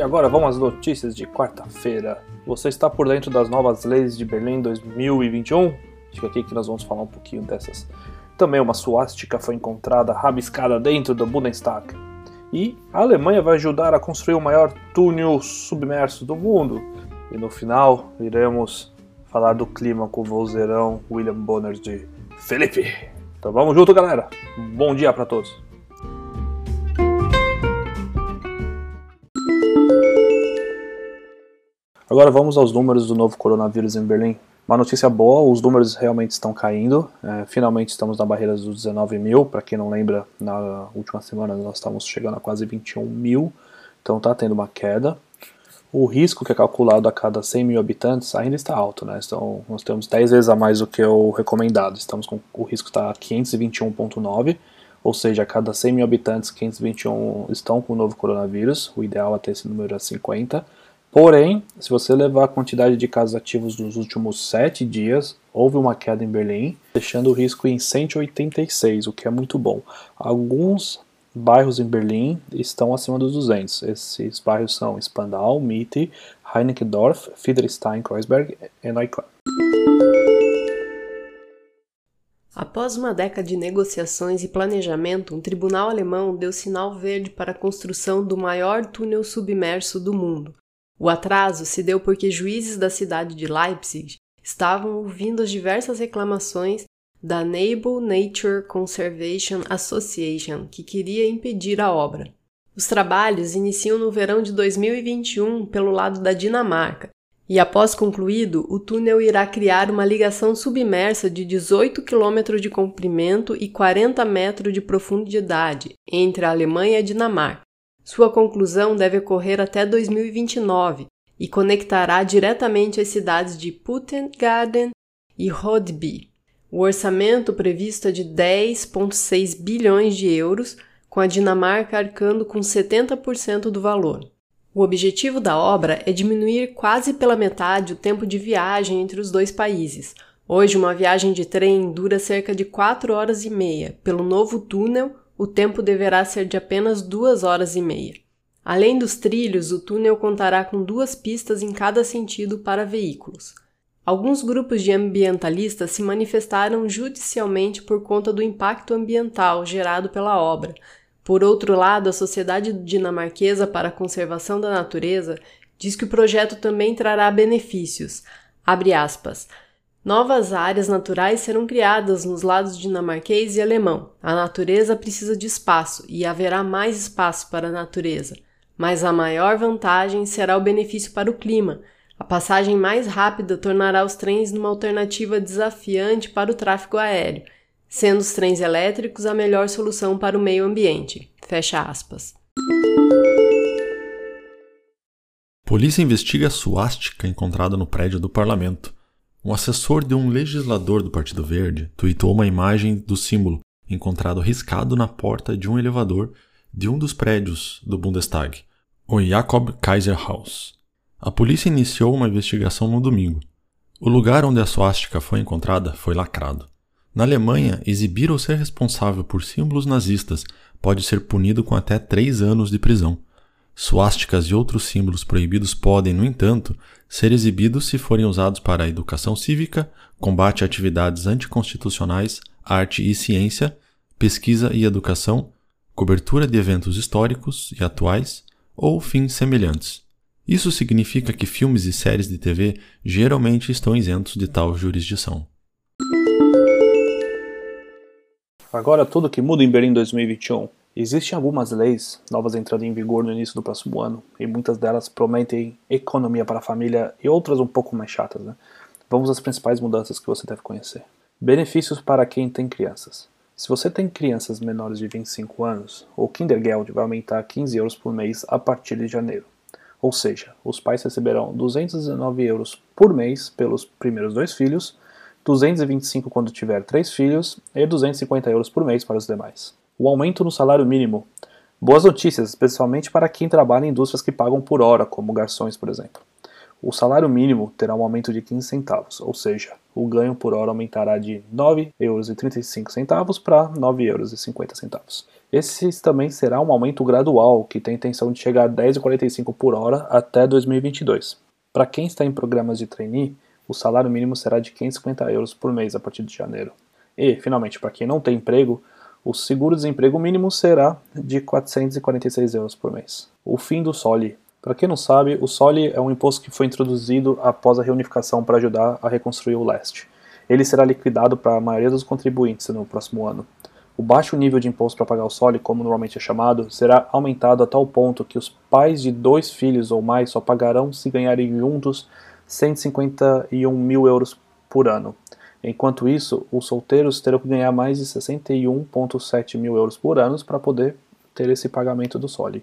E agora vamos às notícias de quarta-feira. Você está por dentro das novas leis de Berlim 2021? Fica aqui que nós vamos falar um pouquinho dessas. Também uma suástica foi encontrada rabiscada dentro do Bundestag. E a Alemanha vai ajudar a construir o maior túnel submerso do mundo. E no final iremos falar do clima com o vozeirão William Bonner de Felipe. Então vamos junto, galera. Bom dia para todos. Agora vamos aos números do novo coronavírus em Berlim. Uma notícia boa, os números realmente estão caindo. É, finalmente estamos na barreira dos 19 mil. Para quem não lembra, na última semana nós estávamos chegando a quase 21 mil. Então está tendo uma queda. O risco que é calculado a cada 100 mil habitantes ainda está alto, né? Então nós temos 10 vezes a mais do que o recomendado. Estamos com o risco está 521,9, ou seja, a cada 100 mil habitantes, 521 estão com o novo coronavírus. O ideal é ter esse número a 50. Porém, se você levar a quantidade de casos ativos nos últimos 7 dias, houve uma queda em Berlim, deixando o risco em 186, o que é muito bom. Alguns bairros em Berlim estão acima dos 200. Esses bairros são Spandau, Mitte, Heineckendorf, Friedrichstein, Kreuzberg e Neukölln. Após uma década de negociações e planejamento, um tribunal alemão deu sinal verde para a construção do maior túnel submerso do mundo. O atraso se deu porque juízes da cidade de Leipzig estavam ouvindo as diversas reclamações da Naval Nature Conservation Association, que queria impedir a obra. Os trabalhos iniciam no verão de 2021 pelo lado da Dinamarca, e após concluído, o túnel irá criar uma ligação submersa de 18 km de comprimento e 40 metros de profundidade entre a Alemanha e a Dinamarca. Sua conclusão deve ocorrer até 2029 e conectará diretamente as cidades de Puttgarden e Rodby. O orçamento previsto é de 10,6 bilhões de euros, com a Dinamarca arcando com 70% do valor. O objetivo da obra é diminuir quase pela metade o tempo de viagem entre os dois países. Hoje, uma viagem de trem dura cerca de 4 horas e meia pelo novo túnel o tempo deverá ser de apenas duas horas e meia. Além dos trilhos, o túnel contará com duas pistas em cada sentido para veículos. Alguns grupos de ambientalistas se manifestaram judicialmente por conta do impacto ambiental gerado pela obra. Por outro lado, a Sociedade Dinamarquesa para a Conservação da Natureza diz que o projeto também trará benefícios. Abre aspas. Novas áreas naturais serão criadas nos lados dinamarquês e alemão. A natureza precisa de espaço e haverá mais espaço para a natureza. Mas a maior vantagem será o benefício para o clima. A passagem mais rápida tornará os trens numa alternativa desafiante para o tráfego aéreo, sendo os trens elétricos a melhor solução para o meio ambiente. Fecha aspas. Polícia investiga a suástica encontrada no prédio do parlamento. Um assessor de um legislador do Partido Verde tweetou uma imagem do símbolo encontrado riscado na porta de um elevador de um dos prédios do Bundestag, o Jakob Kaiser House. A polícia iniciou uma investigação no domingo. O lugar onde a suástica foi encontrada foi lacrado. Na Alemanha, exibir ou ser responsável por símbolos nazistas pode ser punido com até três anos de prisão. Suásticas e outros símbolos proibidos podem, no entanto, ser exibidos se forem usados para educação cívica, combate a atividades anticonstitucionais, arte e ciência, pesquisa e educação, cobertura de eventos históricos e atuais ou fins semelhantes. Isso significa que filmes e séries de TV geralmente estão isentos de tal jurisdição. Agora tudo que muda em Berlim 2021. Existem algumas leis novas entrando em vigor no início do próximo ano, e muitas delas prometem economia para a família e outras um pouco mais chatas. Né? Vamos às principais mudanças que você deve conhecer. Benefícios para quem tem crianças. Se você tem crianças menores de 25 anos, o Kindergeld vai aumentar 15 euros por mês a partir de janeiro. Ou seja, os pais receberão 219 euros por mês pelos primeiros dois filhos, 225 quando tiver três filhos e 250 euros por mês para os demais. O aumento no salário mínimo. Boas notícias, especialmente para quem trabalha em indústrias que pagam por hora, como garçons, por exemplo. O salário mínimo terá um aumento de 15 centavos, ou seja, o ganho por hora aumentará de R$ 9,35 para R$ 9,50. Esse também será um aumento gradual, que tem intenção de chegar a R$ 10,45 por hora até 2022. Para quem está em programas de trainee, o salário mínimo será de 550 euros por mês a partir de janeiro. E, finalmente, para quem não tem emprego, o seguro-desemprego mínimo será de 446 euros por mês. O fim do SOLI. Para quem não sabe, o SOLI é um imposto que foi introduzido após a reunificação para ajudar a reconstruir o leste. Ele será liquidado para a maioria dos contribuintes no próximo ano. O baixo nível de imposto para pagar o SOLI, como normalmente é chamado, será aumentado a tal ponto que os pais de dois filhos ou mais só pagarão se ganharem juntos 151 mil euros por ano. Enquanto isso, os solteiros terão que ganhar mais de 61,7 mil euros por ano para poder ter esse pagamento do SOLI.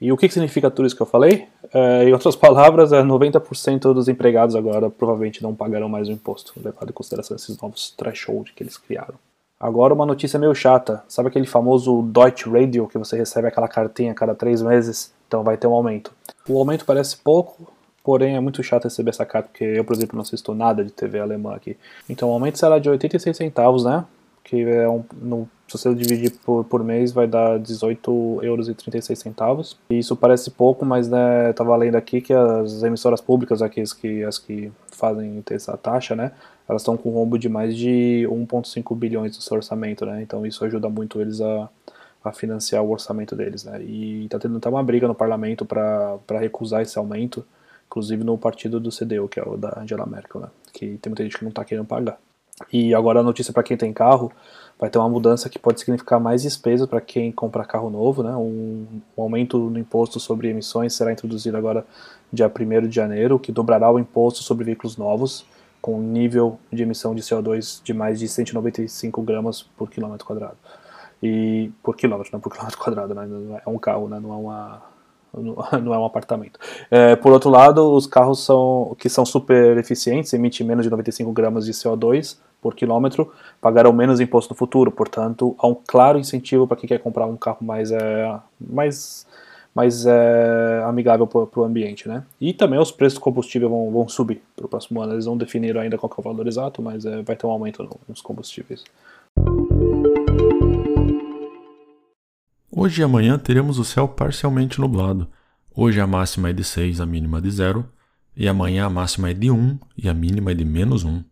E o que, significa tudo isso que eu falei? É, em outras palavras, é 90% dos empregados agora provavelmente não pagarão mais o imposto, levado em consideração esses novos threshold que eles criaram. Agora uma notícia meio chata. Sabe aquele famoso Deutsche Radio que você recebe aquela cartinha a cada três meses? Então vai ter um aumento. O aumento parece pouco, porém é muito chato receber essa carta, porque eu, por exemplo, não assisto nada de TV alemã aqui. Então o aumento será de 86 centavos, né? Que é um, no se você dividir por, por mês, vai dar 18 euros e 36 centavos. E isso parece pouco, mas né, tava lendo aqui que as emissoras públicas, aqui, as que, as que fazem essa taxa, né, elas estão com um rombo de mais de 1,5 bilhões no seu orçamento, né? Então isso ajuda muito eles a, a financiar o orçamento deles, né? E tá tendo até uma briga no parlamento para recusar esse aumento, inclusive no partido do CDU, que é o da Angela Merkel, né? Que tem muita gente que não tá querendo pagar. E agora a notícia para quem tem carro, vai ter uma mudança que pode significar mais despesas para quem compra carro novo, né? Um, um, aumento no imposto sobre emissões será introduzido agora dia 1 de janeiro, que dobrará o imposto sobre veículos novos, com nível de emissão de CO2 de mais de 195 gramas por quilômetro quadrado. E por quilômetro, não por quilômetro quadrado, né? É um carro, né? Não é uma não é um apartamento. É, por outro lado, os carros são, que são super eficientes, emitem menos de 95 gramas de CO2 por quilômetro, pagarão menos imposto no futuro. Portanto, há um claro incentivo para quem quer comprar um carro mais, é, mais, mais é, amigável para o ambiente. Né? E também os preços do combustível vão, vão subir para o próximo ano. Eles não definiram ainda qual é o valor exato, mas é, vai ter um aumento nos combustíveis. Hoje e amanhã teremos o céu parcialmente nublado. Hoje a máxima é de 6, a mínima de 0, e amanhã a máxima é de 1 e a mínima é de menos 1.